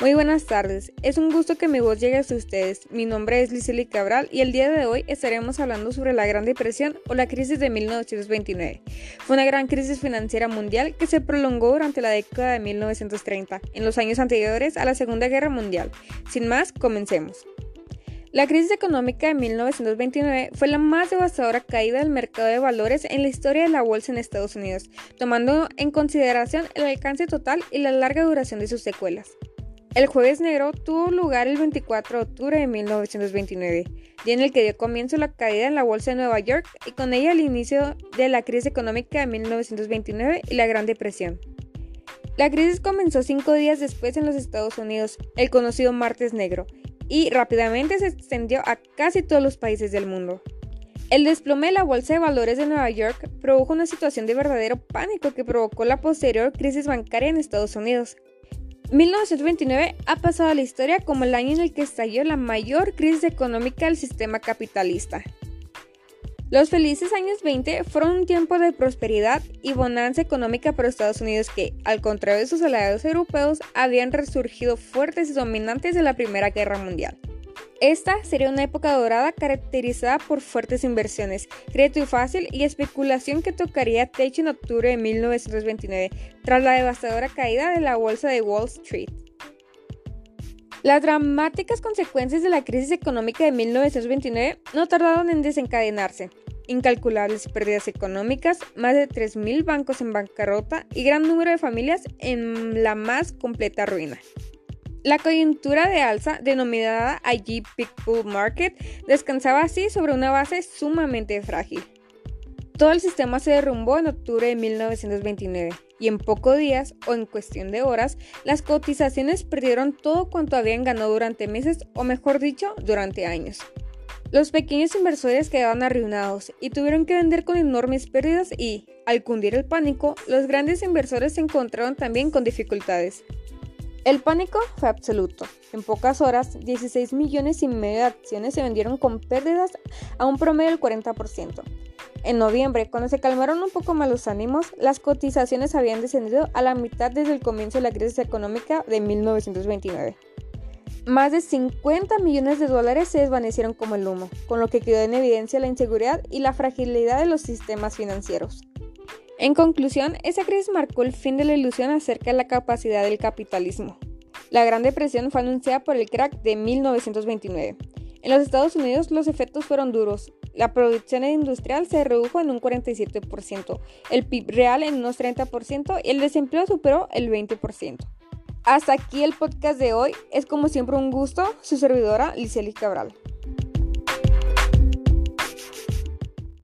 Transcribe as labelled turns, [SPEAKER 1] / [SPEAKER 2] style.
[SPEAKER 1] Muy buenas tardes, es un gusto que mi voz llegue hasta ustedes. Mi nombre es Lizely Cabral y el día de hoy estaremos hablando sobre la Gran Depresión o la crisis de 1929. Fue una gran crisis financiera mundial que se prolongó durante la década de 1930, en los años anteriores a la Segunda Guerra Mundial. Sin más, comencemos. La crisis económica de 1929 fue la más devastadora caída del mercado de valores en la historia de la bolsa en Estados Unidos, tomando en consideración el alcance total y la larga duración de sus secuelas. El Jueves Negro tuvo lugar el 24 de octubre de 1929, día en el que dio comienzo la caída en la bolsa de Nueva York y con ella el inicio de la crisis económica de 1929 y la Gran Depresión. La crisis comenzó cinco días después en los Estados Unidos, el conocido Martes Negro, y rápidamente se extendió a casi todos los países del mundo. El desplome de la Bolsa de Valores de Nueva York produjo una situación de verdadero pánico que provocó la posterior crisis bancaria en Estados Unidos, 1929 ha pasado a la historia como el año en el que estalló la mayor crisis económica del sistema capitalista. Los felices años 20 fueron un tiempo de prosperidad y bonanza económica para Estados Unidos que, al contrario de sus aliados europeos, habían resurgido fuertes y dominantes de la Primera Guerra Mundial. Esta sería una época dorada caracterizada por fuertes inversiones, crédito fácil y especulación que tocaría techo en octubre de 1929, tras la devastadora caída de la bolsa de Wall Street. Las dramáticas consecuencias de la crisis económica de 1929 no tardaron en desencadenarse. Incalculables pérdidas económicas, más de 3.000 bancos en bancarrota y gran número de familias en la más completa ruina. La coyuntura de alza, denominada allí Big Bull Market, descansaba así sobre una base sumamente frágil. Todo el sistema se derrumbó en octubre de 1929 y en pocos días o en cuestión de horas, las cotizaciones perdieron todo cuanto habían ganado durante meses o mejor dicho, durante años. Los pequeños inversores quedaban arruinados y tuvieron que vender con enormes pérdidas y, al cundir el pánico, los grandes inversores se encontraron también con dificultades. El pánico fue absoluto. En pocas horas, 16 millones y medio de acciones se vendieron con pérdidas a un promedio del 40%. En noviembre, cuando se calmaron un poco más los ánimos, las cotizaciones habían descendido a la mitad desde el comienzo de la crisis económica de 1929. Más de 50 millones de dólares se desvanecieron como el humo, con lo que quedó en evidencia la inseguridad y la fragilidad de los sistemas financieros. En conclusión, esa crisis marcó el fin de la ilusión acerca de la capacidad del capitalismo. La Gran Depresión fue anunciada por el crack de 1929. En los Estados Unidos los efectos fueron duros. La producción industrial se redujo en un 47%, el PIB real en unos 30% y el desempleo superó el 20%. Hasta aquí el podcast de hoy. Es como siempre un gusto, su servidora Liceli Cabral.